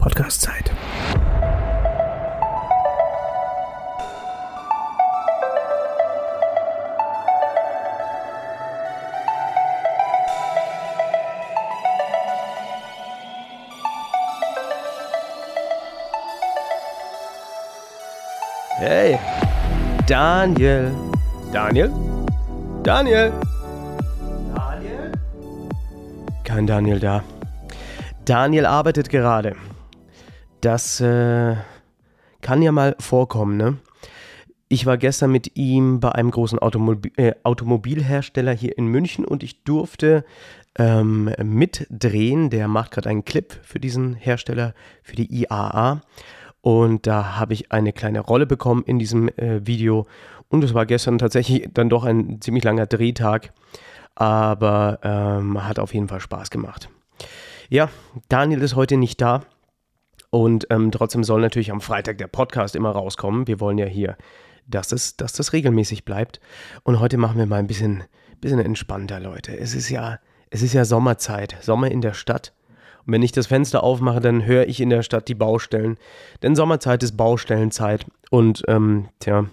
Podcast-Zeit. Hey, Daniel. Daniel? Daniel? Daniel? Kein Daniel da. Daniel arbeitet gerade. Das äh, kann ja mal vorkommen, ne? Ich war gestern mit ihm bei einem großen Automobil, äh, Automobilhersteller hier in München und ich durfte ähm, mitdrehen. Der macht gerade einen Clip für diesen Hersteller, für die IAA. Und da habe ich eine kleine Rolle bekommen in diesem äh, Video. Und es war gestern tatsächlich dann doch ein ziemlich langer Drehtag. Aber ähm, hat auf jeden Fall Spaß gemacht. Ja, Daniel ist heute nicht da. Und ähm, trotzdem soll natürlich am Freitag der Podcast immer rauskommen. Wir wollen ja hier, dass das, dass das regelmäßig bleibt. Und heute machen wir mal ein bisschen, bisschen entspannter, Leute. Es ist ja, es ist ja Sommerzeit, Sommer in der Stadt. Und wenn ich das Fenster aufmache, dann höre ich in der Stadt die Baustellen. Denn Sommerzeit ist Baustellenzeit. Und ähm, tja,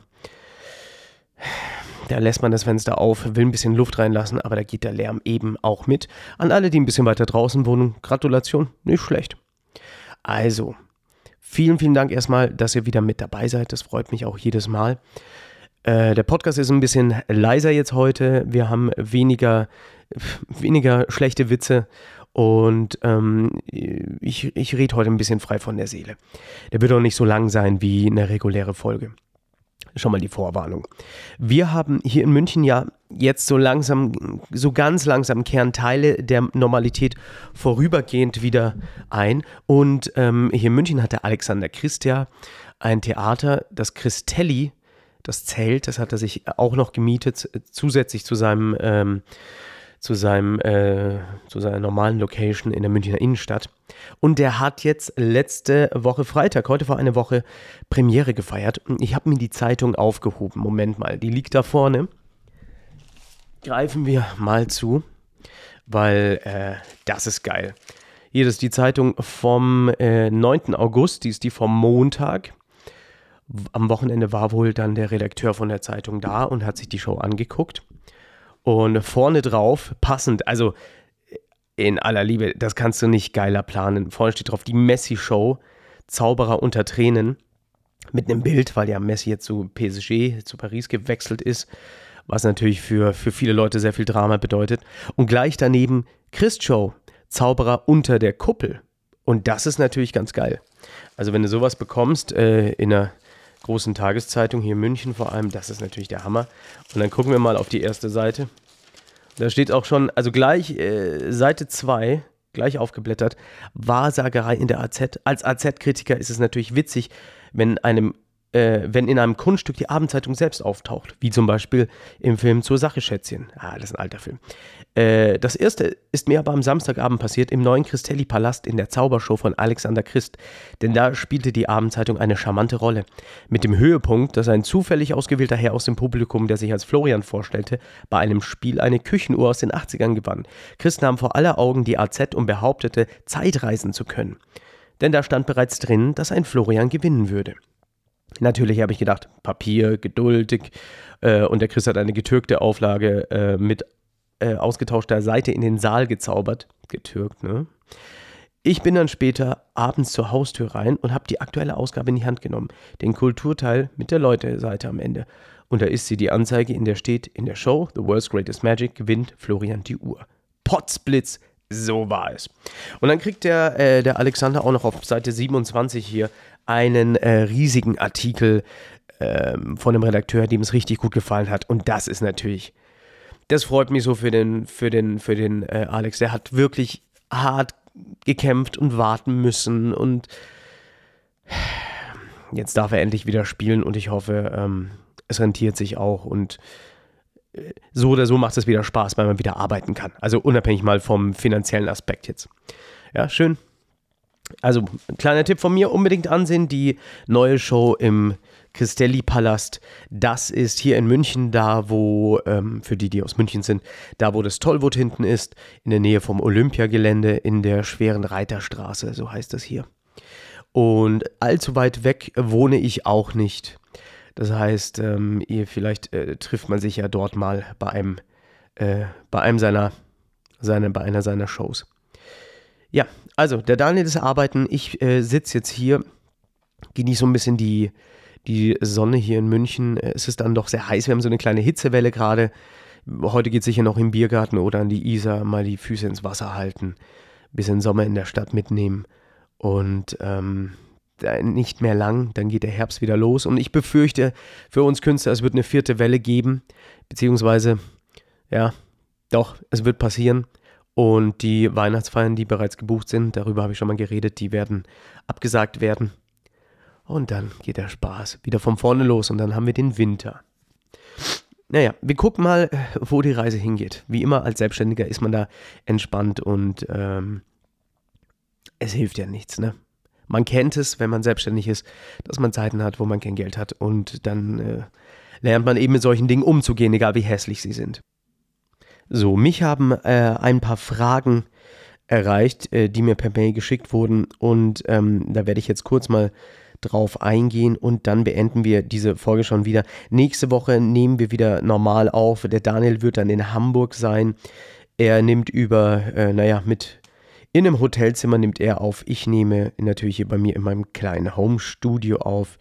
da lässt man das Fenster auf, will ein bisschen Luft reinlassen, aber da geht der Lärm eben auch mit. An alle, die ein bisschen weiter draußen wohnen, Gratulation, nicht schlecht. Also, vielen, vielen Dank erstmal, dass ihr wieder mit dabei seid. Das freut mich auch jedes Mal. Äh, der Podcast ist ein bisschen leiser jetzt heute. Wir haben weniger, weniger schlechte Witze und ähm, ich, ich rede heute ein bisschen frei von der Seele. Der wird auch nicht so lang sein wie eine reguläre Folge. Schon mal die Vorwarnung. Wir haben hier in München ja jetzt so langsam, so ganz langsam kehren Teile der Normalität vorübergehend wieder ein. Und ähm, hier in München hat der Alexander Christ ja ein Theater, das Christelli, das Zelt, das hat er sich auch noch gemietet, zusätzlich zu seinem, ähm, zu seinem, äh, zu seiner normalen Location in der Münchner Innenstadt. Und der hat jetzt letzte Woche Freitag, heute vor einer Woche, Premiere gefeiert. Ich habe mir die Zeitung aufgehoben. Moment mal, die liegt da vorne. Greifen wir mal zu, weil äh, das ist geil. Hier ist die Zeitung vom äh, 9. August, die ist die vom Montag. Am Wochenende war wohl dann der Redakteur von der Zeitung da und hat sich die Show angeguckt. Und vorne drauf, passend, also in aller Liebe, das kannst du nicht geiler planen. Vorne steht drauf die Messi-Show, Zauberer unter Tränen, mit einem Bild, weil ja Messi jetzt zu PSG, zu Paris gewechselt ist, was natürlich für, für viele Leute sehr viel Drama bedeutet. Und gleich daneben Christ-Show, Zauberer unter der Kuppel. Und das ist natürlich ganz geil. Also wenn du sowas bekommst äh, in einer großen Tageszeitung hier in München vor allem, das ist natürlich der Hammer. Und dann gucken wir mal auf die erste Seite. Da steht auch schon, also gleich äh, Seite 2, gleich aufgeblättert, Wahrsagerei in der AZ. Als AZ-Kritiker ist es natürlich witzig, wenn einem äh, wenn in einem Kunststück die Abendzeitung selbst auftaucht, wie zum Beispiel im Film Zur Sache Schätzchen. Ah, das ist ein alter Film. Äh, das erste ist mir aber am Samstagabend passiert im neuen Christelli-Palast in der Zaubershow von Alexander Christ, denn da spielte die Abendzeitung eine charmante Rolle. Mit dem Höhepunkt, dass ein zufällig ausgewählter Herr aus dem Publikum, der sich als Florian vorstellte, bei einem Spiel eine Küchenuhr aus den 80ern gewann. Christ nahm vor aller Augen die AZ und behauptete, Zeitreisen zu können. Denn da stand bereits drin, dass ein Florian gewinnen würde. Natürlich habe ich gedacht, Papier, geduldig. Äh, und der Chris hat eine getürkte Auflage äh, mit äh, ausgetauschter Seite in den Saal gezaubert. Getürkt, ne? Ich bin dann später abends zur Haustür rein und habe die aktuelle Ausgabe in die Hand genommen. Den Kulturteil mit der Leute-Seite am Ende. Und da ist sie die Anzeige, in der steht, in der Show The World's Greatest Magic gewinnt Florian die Uhr. Potzblitz, so war es. Und dann kriegt der, äh, der Alexander auch noch auf Seite 27 hier einen äh, riesigen Artikel ähm, von einem Redakteur, dem es richtig gut gefallen hat. Und das ist natürlich, das freut mich so für den, für den, für den äh, Alex. Der hat wirklich hart gekämpft und warten müssen und jetzt darf er endlich wieder spielen und ich hoffe, ähm, es rentiert sich auch und äh, so oder so macht es wieder Spaß, weil man wieder arbeiten kann. Also unabhängig mal vom finanziellen Aspekt jetzt. Ja, schön. Also, kleiner Tipp von mir, unbedingt ansehen, die neue Show im Christelli-Palast. Das ist hier in München, da wo, ähm, für die, die aus München sind, da wo das Tollwood hinten ist, in der Nähe vom Olympiagelände, in der schweren Reiterstraße, so heißt das hier. Und allzu weit weg wohne ich auch nicht. Das heißt, ähm, ihr, vielleicht äh, trifft man sich ja dort mal bei einem, äh, bei einem seiner, seine, bei einer seiner Shows. Ja, also der Daniel ist arbeiten. Ich äh, sitze jetzt hier, genieße so ein bisschen die, die Sonne hier in München. Es ist dann doch sehr heiß. Wir haben so eine kleine Hitzewelle gerade. Heute geht es sicher noch im Biergarten oder an die Isar mal die Füße ins Wasser halten, bisschen Sommer in der Stadt mitnehmen und ähm, nicht mehr lang, dann geht der Herbst wieder los. Und ich befürchte für uns Künstler, es wird eine vierte Welle geben, beziehungsweise, ja, doch, es wird passieren. Und die Weihnachtsfeiern, die bereits gebucht sind, darüber habe ich schon mal geredet, die werden abgesagt werden. Und dann geht der Spaß wieder von vorne los und dann haben wir den Winter. Naja, wir gucken mal, wo die Reise hingeht. Wie immer als Selbstständiger ist man da entspannt und ähm, es hilft ja nichts, ne? Man kennt es, wenn man selbstständig ist, dass man Zeiten hat, wo man kein Geld hat und dann äh, lernt man eben mit solchen Dingen umzugehen, egal wie hässlich sie sind. So, mich haben äh, ein paar Fragen erreicht, äh, die mir per Mail geschickt wurden und ähm, da werde ich jetzt kurz mal drauf eingehen und dann beenden wir diese Folge schon wieder. Nächste Woche nehmen wir wieder normal auf. Der Daniel wird dann in Hamburg sein. Er nimmt über, äh, naja, mit in einem Hotelzimmer nimmt er auf. Ich nehme natürlich hier bei mir in meinem kleinen Home-Studio auf.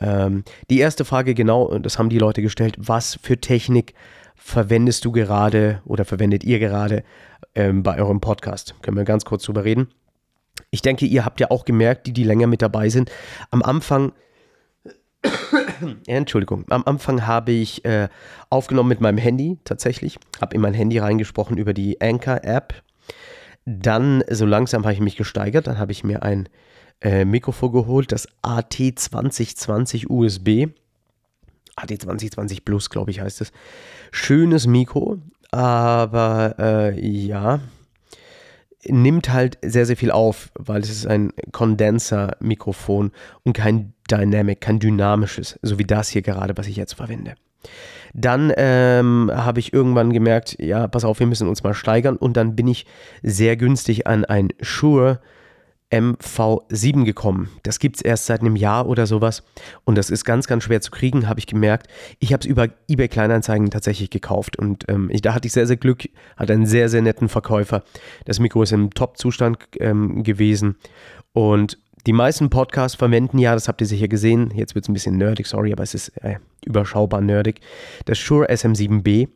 Ähm, die erste Frage, genau, das haben die Leute gestellt, was für Technik verwendest du gerade oder verwendet ihr gerade ähm, bei eurem Podcast? Können wir ganz kurz drüber reden. Ich denke, ihr habt ja auch gemerkt, die, die länger mit dabei sind, am Anfang, Entschuldigung, am Anfang habe ich äh, aufgenommen mit meinem Handy tatsächlich, habe in mein Handy reingesprochen über die Anchor-App. Dann, so langsam habe ich mich gesteigert, dann habe ich mir ein äh, Mikrofon geholt, das AT2020 USB. AT2020 Plus, glaube ich, heißt es. Schönes Mikro, aber äh, ja, nimmt halt sehr, sehr viel auf, weil es ist ein Kondenser-Mikrofon und kein Dynamic, kein dynamisches, so wie das hier gerade, was ich jetzt verwende. Dann ähm, habe ich irgendwann gemerkt, ja, pass auf, wir müssen uns mal steigern und dann bin ich sehr günstig an ein Shure MV7 gekommen. Das gibt es erst seit einem Jahr oder sowas und das ist ganz, ganz schwer zu kriegen, habe ich gemerkt. Ich habe es über eBay Kleinanzeigen tatsächlich gekauft und ähm, ich, da hatte ich sehr, sehr Glück, hatte einen sehr, sehr netten Verkäufer. Das Mikro ist im Top-Zustand ähm, gewesen und die meisten Podcasts verwenden ja, das habt ihr sicher gesehen, jetzt wird es ein bisschen nerdig, sorry, aber es ist äh, überschaubar nerdig, das Shure SM7B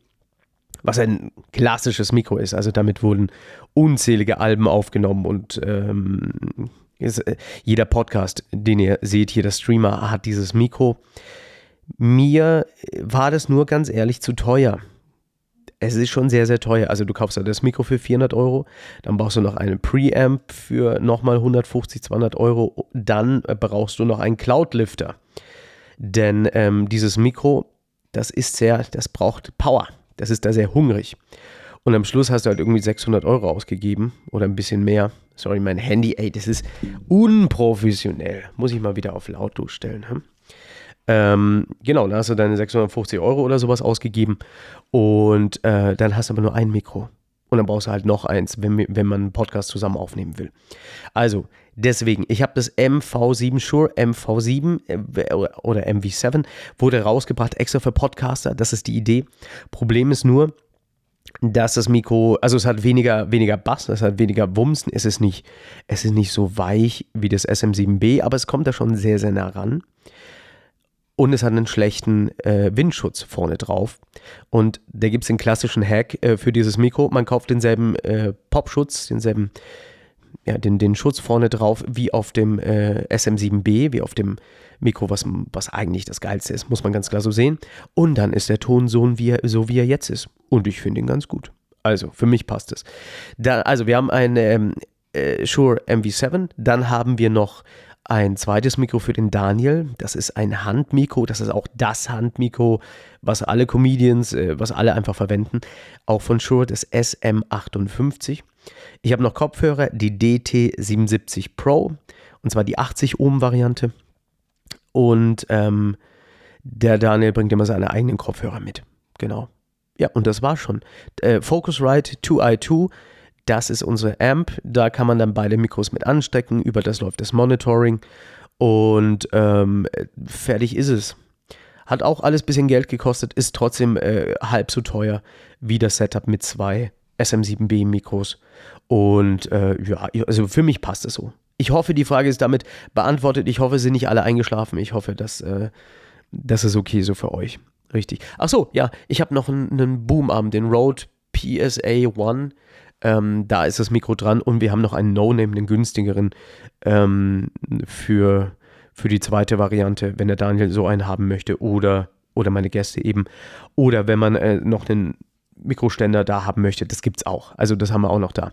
was ein klassisches Mikro ist. Also damit wurden unzählige Alben aufgenommen und ähm, ist, äh, jeder Podcast, den ihr seht hier, der Streamer hat dieses Mikro. Mir war das nur ganz ehrlich zu teuer. Es ist schon sehr, sehr teuer. Also du kaufst ja das Mikro für 400 Euro, dann brauchst du noch einen Preamp für nochmal 150, 200 Euro. Dann brauchst du noch einen Cloud-Lifter. Denn ähm, dieses Mikro, das ist sehr, das braucht Power. Das ist da sehr hungrig. Und am Schluss hast du halt irgendwie 600 Euro ausgegeben oder ein bisschen mehr. Sorry, mein Handy, ey, das ist unprofessionell. Muss ich mal wieder auf lautlos stellen. Hm? Ähm, genau, da hast du deine 650 Euro oder sowas ausgegeben und äh, dann hast du aber nur ein Mikro. Und dann brauchst du halt noch eins, wenn, wenn man einen Podcast zusammen aufnehmen will. Also, deswegen, ich habe das MV7 Shure, MV7 äh, oder MV7, wurde rausgebracht extra für Podcaster. Das ist die Idee. Problem ist nur, dass das Mikro, also es hat weniger, weniger Bass, es hat weniger Wumms, es ist nicht, es ist nicht so weich wie das SM7B, aber es kommt da schon sehr, sehr nah ran und es hat einen schlechten äh, Windschutz vorne drauf. Und da gibt es den klassischen Hack äh, für dieses Mikro. Man kauft denselben äh, Popschutz, denselben, ja, den, den Schutz vorne drauf wie auf dem äh, SM7B, wie auf dem Mikro, was, was eigentlich das Geilste ist, muss man ganz klar so sehen. Und dann ist der Ton so, wie er, so wie er jetzt ist. Und ich finde ihn ganz gut. Also, für mich passt es. Da, also, wir haben ein ähm, äh, Shure MV7, dann haben wir noch ein zweites Mikro für den Daniel. Das ist ein Handmikro. Das ist auch das Handmikro, was alle Comedians, äh, was alle einfach verwenden. Auch von Shure das SM58. Ich habe noch Kopfhörer, die DT77 Pro. Und zwar die 80 Ohm Variante. Und ähm, der Daniel bringt immer seine eigenen Kopfhörer mit. Genau. Ja, und das war schon. Äh, Focusrite 2i2 das ist unsere Amp. Da kann man dann beide Mikros mit anstecken. Über das läuft das Monitoring. Und ähm, fertig ist es. Hat auch alles ein bisschen Geld gekostet, ist trotzdem äh, halb so teuer wie das Setup mit zwei SM7B Mikros. Und äh, ja, also für mich passt es so. Ich hoffe, die Frage ist damit beantwortet. Ich hoffe, sind nicht alle eingeschlafen. Ich hoffe, dass äh, das ist okay so für euch. Richtig. Ach so, ja, ich habe noch einen, einen Boomarm, den Rode PSA One. Ähm, da ist das Mikro dran und wir haben noch einen No-Name, den günstigeren ähm, für, für die zweite Variante, wenn der Daniel so einen haben möchte oder, oder meine Gäste eben. Oder wenn man äh, noch einen Mikroständer da haben möchte, das gibt es auch. Also das haben wir auch noch da.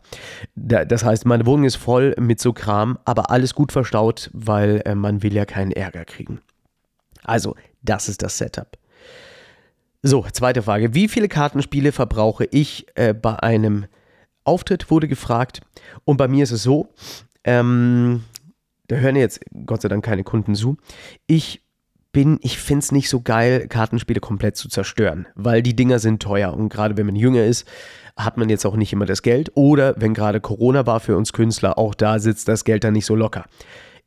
da. Das heißt, meine Wohnung ist voll mit so Kram, aber alles gut verstaut, weil äh, man will ja keinen Ärger kriegen. Also, das ist das Setup. So, zweite Frage. Wie viele Kartenspiele verbrauche ich äh, bei einem Auftritt, wurde gefragt. Und bei mir ist es so, ähm, da hören jetzt Gott sei Dank keine Kunden zu. Ich bin, ich finde es nicht so geil, Kartenspiele komplett zu zerstören, weil die Dinger sind teuer. Und gerade wenn man jünger ist, hat man jetzt auch nicht immer das Geld. Oder wenn gerade Corona war für uns Künstler, auch da sitzt das Geld dann nicht so locker.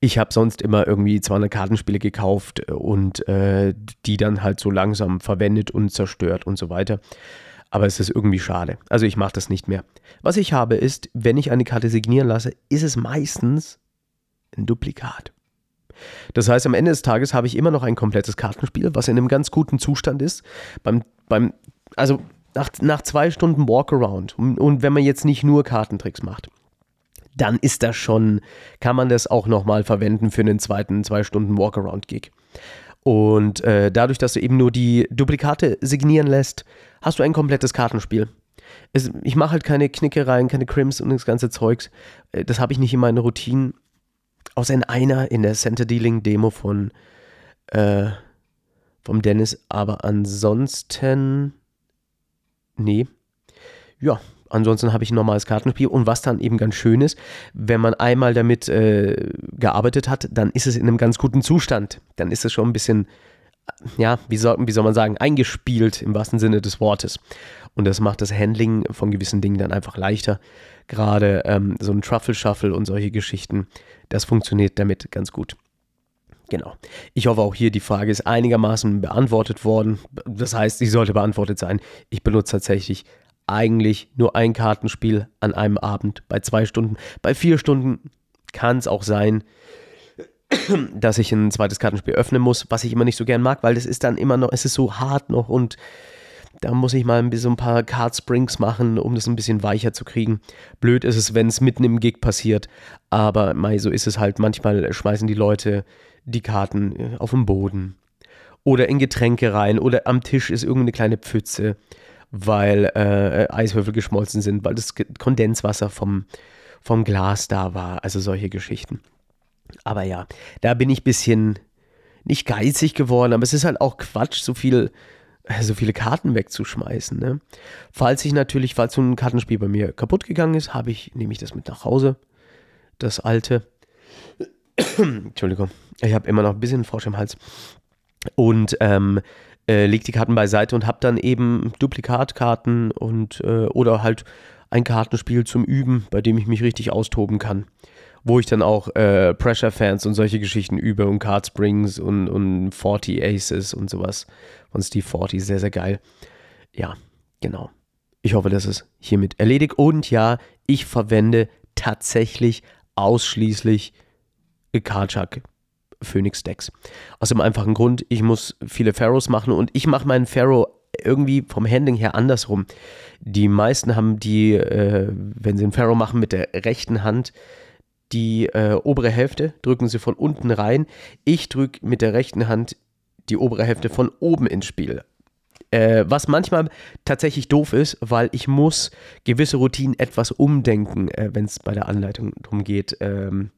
Ich habe sonst immer irgendwie 200 Kartenspiele gekauft und äh, die dann halt so langsam verwendet und zerstört und so weiter. Aber es ist irgendwie schade. Also ich mache das nicht mehr. Was ich habe ist, wenn ich eine Karte signieren lasse, ist es meistens ein Duplikat. Das heißt, am Ende des Tages habe ich immer noch ein komplettes Kartenspiel, was in einem ganz guten Zustand ist. Beim, beim, also nach, nach zwei Stunden Walkaround und, und wenn man jetzt nicht nur Kartentricks macht, dann ist das schon, kann man das auch nochmal verwenden für einen zweiten zwei Stunden Walkaround-Gig. Und äh, dadurch, dass du eben nur die Duplikate signieren lässt, hast du ein komplettes Kartenspiel. Es, ich mache halt keine Knickereien, keine Crims und das ganze Zeugs. Äh, das habe ich nicht in meinen Routinen. Außer in einer, in der Center Dealing Demo von äh, vom Dennis. Aber ansonsten, nee. Ja, Ansonsten habe ich ein normales Kartenspiel und was dann eben ganz schön ist, wenn man einmal damit äh, gearbeitet hat, dann ist es in einem ganz guten Zustand. Dann ist es schon ein bisschen, ja, wie soll, wie soll man sagen, eingespielt im wahrsten Sinne des Wortes. Und das macht das Handling von gewissen Dingen dann einfach leichter. Gerade ähm, so ein Truffle Shuffle und solche Geschichten, das funktioniert damit ganz gut. Genau. Ich hoffe auch hier, die Frage ist einigermaßen beantwortet worden. Das heißt, sie sollte beantwortet sein. Ich benutze tatsächlich eigentlich nur ein Kartenspiel an einem Abend bei zwei Stunden. Bei vier Stunden kann es auch sein, dass ich ein zweites Kartenspiel öffnen muss, was ich immer nicht so gern mag, weil das ist dann immer noch, es ist so hart noch und da muss ich mal ein bisschen ein paar Card Springs machen, um das ein bisschen weicher zu kriegen. Blöd ist es, wenn es mitten im Gig passiert, aber mei, so ist es halt. Manchmal schmeißen die Leute die Karten äh, auf den Boden oder in Getränke rein oder am Tisch ist irgendeine kleine Pfütze weil äh, Eiswürfel geschmolzen sind, weil das Kondenswasser vom, vom Glas da war. Also solche Geschichten. Aber ja, da bin ich ein bisschen nicht geizig geworden, aber es ist halt auch Quatsch, so viel äh, so viele Karten wegzuschmeißen. Ne? Falls ich natürlich, falls so ein Kartenspiel bei mir kaputt gegangen ist, habe ich, nehme ich das mit nach Hause. Das alte. Entschuldigung, ich habe immer noch ein bisschen Frosch im Hals. Und ähm, äh, leg die Karten beiseite und habe dann eben Duplikatkarten und äh, oder halt ein Kartenspiel zum Üben, bei dem ich mich richtig austoben kann. Wo ich dann auch äh, Pressure-Fans und solche Geschichten übe und Card Springs und, und 40 Aces und sowas von Steve 40. Sehr, sehr geil. Ja, genau. Ich hoffe, das ist hiermit erledigt. Und ja, ich verwende tatsächlich ausschließlich Cardchuck Phoenix Decks. Aus dem einfachen Grund, ich muss viele Pharaohs machen und ich mache meinen Pharaoh irgendwie vom Handling her andersrum. Die meisten haben die, äh, wenn sie einen Pharaoh machen, mit der rechten Hand die äh, obere Hälfte, drücken sie von unten rein. Ich drücke mit der rechten Hand die obere Hälfte von oben ins Spiel. Äh, was manchmal tatsächlich doof ist, weil ich muss gewisse Routinen etwas umdenken, äh, wenn es bei der Anleitung darum geht, ähm,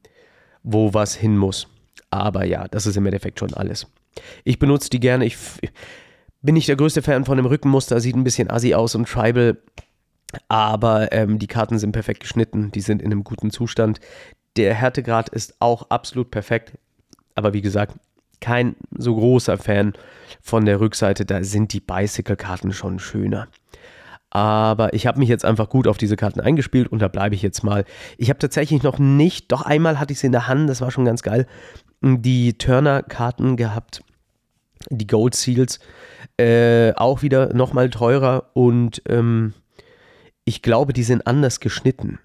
wo was hin muss. Aber ja, das ist im Endeffekt schon alles. Ich benutze die gerne. Ich bin nicht der größte Fan von dem Rückenmuster, sieht ein bisschen assi aus und tribal. Aber ähm, die Karten sind perfekt geschnitten, die sind in einem guten Zustand. Der Härtegrad ist auch absolut perfekt. Aber wie gesagt, kein so großer Fan von der Rückseite. Da sind die Bicycle-Karten schon schöner. Aber ich habe mich jetzt einfach gut auf diese Karten eingespielt und da bleibe ich jetzt mal. Ich habe tatsächlich noch nicht, doch einmal hatte ich sie in der Hand, das war schon ganz geil, die Turner-Karten gehabt, die Gold Seals. Äh, auch wieder nochmal teurer und ähm, ich glaube, die sind anders geschnitten.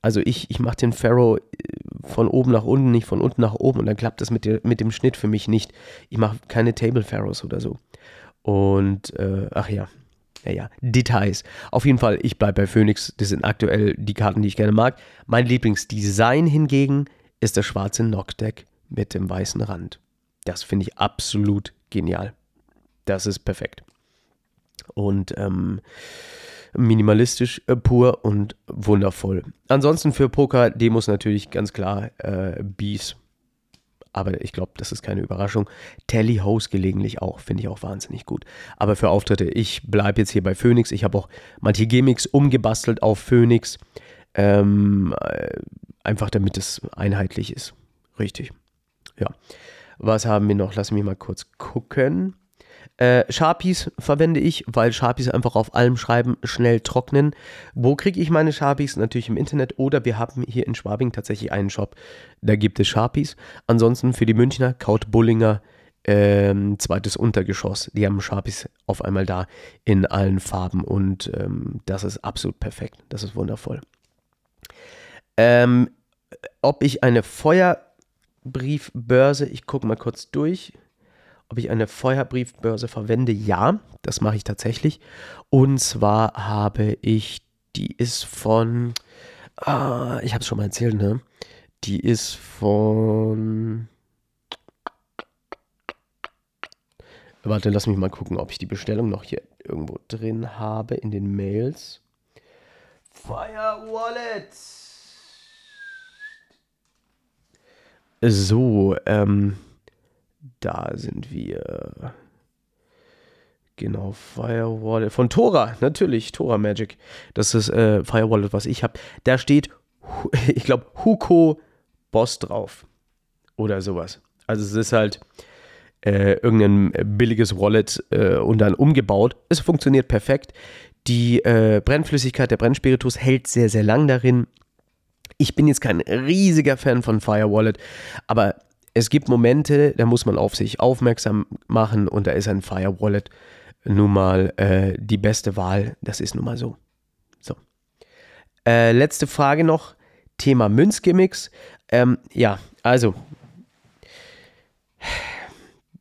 Also ich, ich mache den Pharaoh äh, von oben nach unten, nicht von unten nach oben und dann klappt das mit, der, mit dem Schnitt für mich nicht. Ich mache keine Table Pharaohs oder so. Und, äh, ach ja, ja, ja, Details. Auf jeden Fall, ich bleibe bei Phoenix. Das sind aktuell die Karten, die ich gerne mag. Mein Lieblingsdesign hingegen ist das schwarze Knockdeck mit dem weißen Rand. Das finde ich absolut genial. Das ist perfekt. Und ähm, minimalistisch äh, pur und wundervoll. Ansonsten für Poker-Demos natürlich ganz klar äh, Bees. Aber ich glaube, das ist keine Überraschung. Tally House gelegentlich auch, finde ich auch wahnsinnig gut. Aber für Auftritte, ich bleibe jetzt hier bei Phoenix. Ich habe auch manche Gimmicks umgebastelt auf Phoenix. Ähm, äh, einfach damit es einheitlich ist. Richtig. Ja. Was haben wir noch? Lass mich mal kurz gucken. Äh, Sharpies verwende ich, weil Sharpies einfach auf allem Schreiben schnell trocknen. Wo kriege ich meine Sharpies? Natürlich im Internet oder wir haben hier in Schwabing tatsächlich einen Shop, da gibt es Sharpies. Ansonsten für die Münchner, Kaut Bullinger, ähm, zweites Untergeschoss. Die haben Sharpies auf einmal da in allen Farben und ähm, das ist absolut perfekt. Das ist wundervoll. Ähm, ob ich eine Feuerbriefbörse, ich gucke mal kurz durch ob ich eine Feuerbriefbörse verwende. Ja, das mache ich tatsächlich. Und zwar habe ich, die ist von, ah, ich habe es schon mal erzählt, ne? Die ist von, warte, lass mich mal gucken, ob ich die Bestellung noch hier irgendwo drin habe in den Mails. Fire Wallet. So, ähm, da sind wir. Genau, Firewall von Tora, natürlich, Tora Magic. Das ist äh, Firewall, was ich habe. Da steht, ich glaube, Huko Boss drauf. Oder sowas. Also es ist halt äh, irgendein billiges Wallet äh, und dann umgebaut. Es funktioniert perfekt. Die äh, Brennflüssigkeit, der Brennspiritus hält sehr, sehr lang darin. Ich bin jetzt kein riesiger Fan von Fire Wallet, aber es gibt Momente, da muss man auf sich aufmerksam machen und da ist ein Fire Wallet nun mal äh, die beste Wahl. Das ist nun mal so. So. Äh, letzte Frage noch: Thema Münzgimmicks. Ähm, ja, also,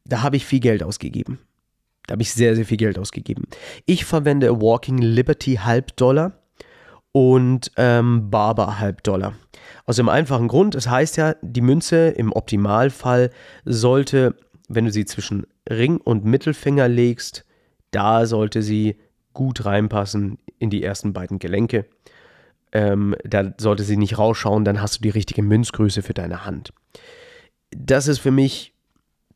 da habe ich viel Geld ausgegeben. Da habe ich sehr, sehr viel Geld ausgegeben. Ich verwende Walking Liberty Halbdollar und ähm, Barber Halbdollar. Aus dem einfachen Grund, es heißt ja, die Münze im Optimalfall sollte, wenn du sie zwischen Ring und Mittelfinger legst, da sollte sie gut reinpassen in die ersten beiden Gelenke. Ähm, da sollte sie nicht rausschauen, dann hast du die richtige Münzgröße für deine Hand. Das ist für mich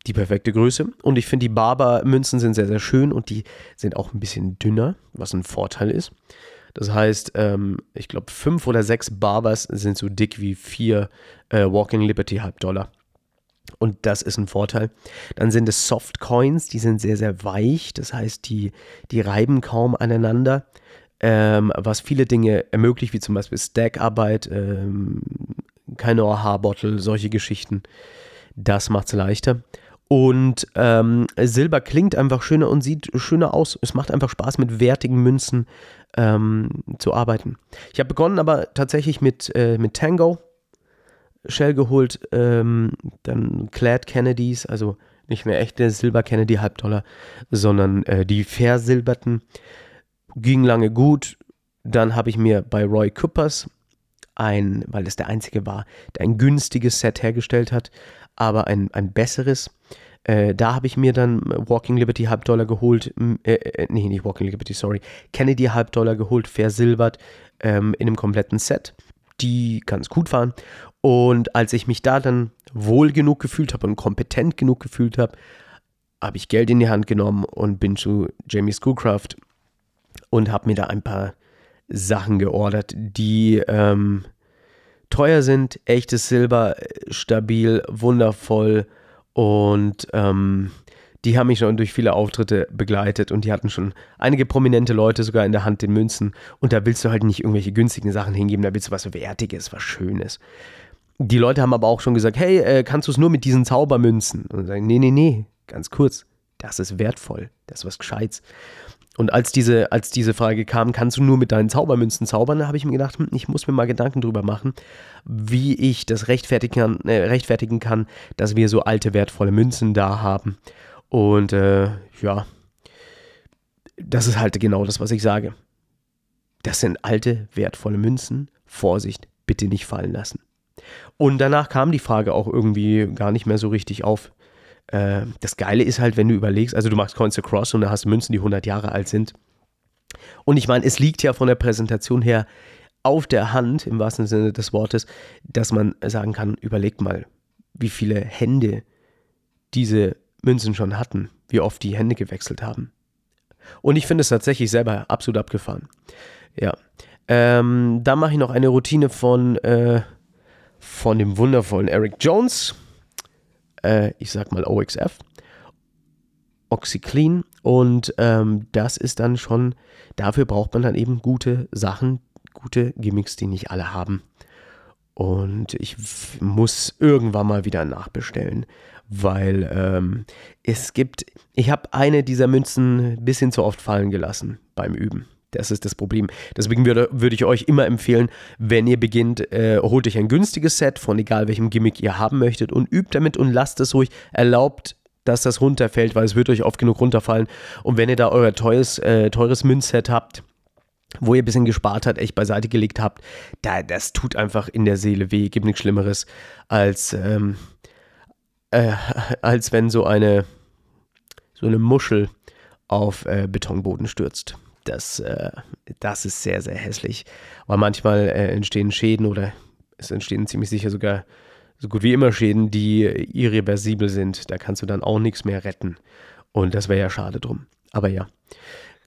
die perfekte Größe und ich finde die Barber-Münzen sind sehr, sehr schön und die sind auch ein bisschen dünner, was ein Vorteil ist. Das heißt, ähm, ich glaube, fünf oder sechs Barbers sind so dick wie vier äh, Walking Liberty Halbdollar. Und das ist ein Vorteil. Dann sind es Soft Coins, die sind sehr, sehr weich. Das heißt, die, die reiben kaum aneinander. Ähm, was viele Dinge ermöglicht, wie zum Beispiel Stackarbeit, ähm, keine OH-Bottle, solche Geschichten. Das macht es leichter. Und ähm, Silber klingt einfach schöner und sieht schöner aus. Es macht einfach Spaß, mit wertigen Münzen ähm, zu arbeiten. Ich habe begonnen aber tatsächlich mit, äh, mit Tango, Shell geholt, ähm, dann Clad Kennedys, also nicht mehr echte Silber Kennedy Halbdollar, sondern äh, die versilberten. Ging lange gut. Dann habe ich mir bei Roy Coopers ein, weil es der einzige war, der ein günstiges Set hergestellt hat, aber ein, ein besseres. Äh, da habe ich mir dann Walking Liberty Halbdollar geholt, äh, äh, nee, nicht Walking Liberty, sorry, Kennedy Halbdollar geholt, versilbert ähm, in einem kompletten Set, die ganz gut waren. Und als ich mich da dann wohl genug gefühlt habe und kompetent genug gefühlt habe, habe ich Geld in die Hand genommen und bin zu Jamie Schoolcraft und habe mir da ein paar Sachen geordert, die ähm, teuer sind, echtes Silber, stabil, wundervoll und ähm, die haben mich schon durch viele Auftritte begleitet und die hatten schon einige prominente Leute sogar in der Hand den Münzen. Und da willst du halt nicht irgendwelche günstigen Sachen hingeben, da willst du was Wertiges, was Schönes. Die Leute haben aber auch schon gesagt, hey, äh, kannst du es nur mit diesen Zaubermünzen? Und sagen, nee, nee, nee, ganz kurz, das ist wertvoll, das ist was Gescheites. Und als diese, als diese Frage kam, kannst du nur mit deinen Zaubermünzen zaubern, da habe ich mir gedacht, hm, ich muss mir mal Gedanken drüber machen, wie ich das rechtfertigen kann, äh, rechtfertigen kann, dass wir so alte, wertvolle Münzen da haben. Und äh, ja, das ist halt genau das, was ich sage. Das sind alte, wertvolle Münzen. Vorsicht, bitte nicht fallen lassen. Und danach kam die Frage auch irgendwie gar nicht mehr so richtig auf. Äh, das Geile ist halt, wenn du überlegst, also du machst Coins Across und da hast du Münzen, die 100 Jahre alt sind. Und ich meine, es liegt ja von der Präsentation her auf der Hand, im wahrsten Sinne des Wortes, dass man sagen kann, überlegt mal, wie viele Hände diese Münzen schon hatten, wie oft die Hände gewechselt haben. Und ich finde es tatsächlich selber absolut abgefahren. Ja. Ähm, dann mache ich noch eine Routine von, äh, von dem wundervollen Eric Jones äh, ich sag mal OXF, Oxyclean und ähm, das ist dann schon, dafür braucht man dann eben gute Sachen, gute Gimmicks, die nicht alle haben. Und ich muss irgendwann mal wieder nachbestellen, weil ähm, es gibt, ich habe eine dieser Münzen ein bisschen zu oft fallen gelassen beim Üben. Das ist das Problem. Deswegen würde, würde ich euch immer empfehlen, wenn ihr beginnt, äh, holt euch ein günstiges Set von egal welchem Gimmick ihr haben möchtet und übt damit und lasst es ruhig. Erlaubt, dass das runterfällt, weil es wird euch oft genug runterfallen. Und wenn ihr da euer teures, äh, teures Münzset habt, wo ihr ein bisschen gespart habt, echt beiseite gelegt habt, da, das tut einfach in der Seele weh. Gibt nichts Schlimmeres, als, ähm, äh, als wenn so eine, so eine Muschel auf äh, Betonboden stürzt das, äh, das ist sehr, sehr hässlich. Weil manchmal äh, entstehen Schäden oder es entstehen ziemlich sicher sogar so gut wie immer Schäden, die irreversibel sind. Da kannst du dann auch nichts mehr retten. Und das wäre ja schade drum. Aber ja.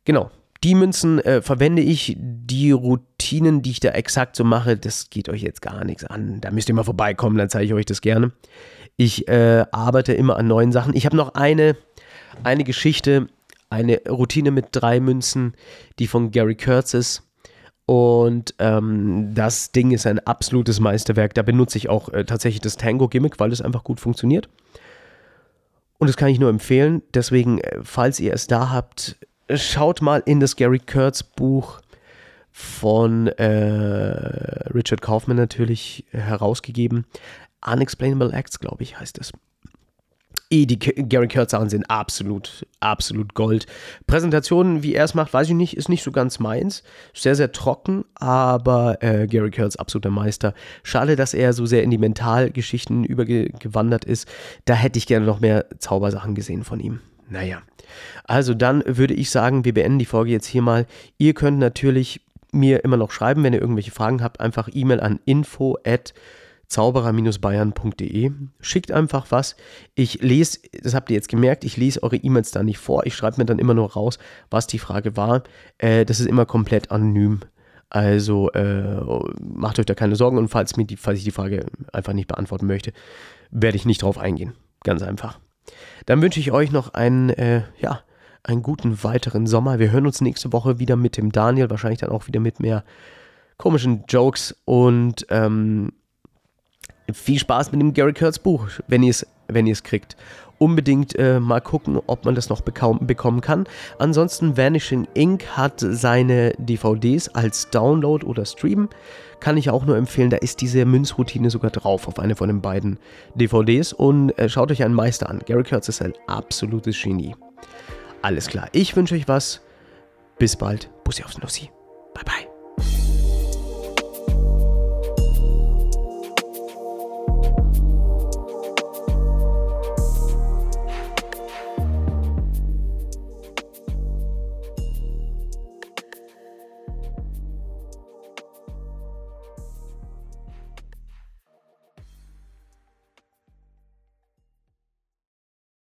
Genau. Die Münzen äh, verwende ich. Die Routinen, die ich da exakt so mache, das geht euch jetzt gar nichts an. Da müsst ihr mal vorbeikommen, dann zeige ich euch das gerne. Ich äh, arbeite immer an neuen Sachen. Ich habe noch eine, eine Geschichte, eine Routine mit drei Münzen, die von Gary Kurtz ist. Und ähm, das Ding ist ein absolutes Meisterwerk. Da benutze ich auch äh, tatsächlich das Tango-Gimmick, weil es einfach gut funktioniert. Und das kann ich nur empfehlen. Deswegen, äh, falls ihr es da habt, schaut mal in das Gary Kurtz Buch von äh, Richard Kaufman natürlich herausgegeben. Unexplainable Acts, glaube ich, heißt es eh, die Gary Kurtz Sachen sind absolut, absolut Gold. Präsentationen, wie er es macht, weiß ich nicht, ist nicht so ganz meins. Sehr, sehr trocken, aber äh, Gary Kurtz absoluter Meister. Schade, dass er so sehr in die Mentalgeschichten übergewandert ist. Da hätte ich gerne noch mehr Zaubersachen gesehen von ihm. Naja. Also dann würde ich sagen, wir beenden die Folge jetzt hier mal. Ihr könnt natürlich mir immer noch schreiben, wenn ihr irgendwelche Fragen habt. Einfach E-Mail an info at zauberer-bayern.de. Schickt einfach was. Ich lese, das habt ihr jetzt gemerkt, ich lese eure E-Mails da nicht vor. Ich schreibe mir dann immer nur raus, was die Frage war. Äh, das ist immer komplett anonym. Also äh, macht euch da keine Sorgen und falls, mir die, falls ich die Frage einfach nicht beantworten möchte, werde ich nicht drauf eingehen. Ganz einfach. Dann wünsche ich euch noch einen, äh, ja, einen guten weiteren Sommer. Wir hören uns nächste Woche wieder mit dem Daniel, wahrscheinlich dann auch wieder mit mehr komischen Jokes und ähm, viel Spaß mit dem Gary Kurtz Buch, wenn ihr es wenn kriegt. Unbedingt äh, mal gucken, ob man das noch bekommen kann. Ansonsten Vanishing Ink hat seine DVDs als Download oder Stream. Kann ich auch nur empfehlen, da ist diese Münzroutine sogar drauf auf eine von den beiden DVDs. Und äh, schaut euch einen Meister an. Gary Kurtz ist ein absolutes Genie. Alles klar, ich wünsche euch was. Bis bald. Bussi aufs Nussi. Bye bye.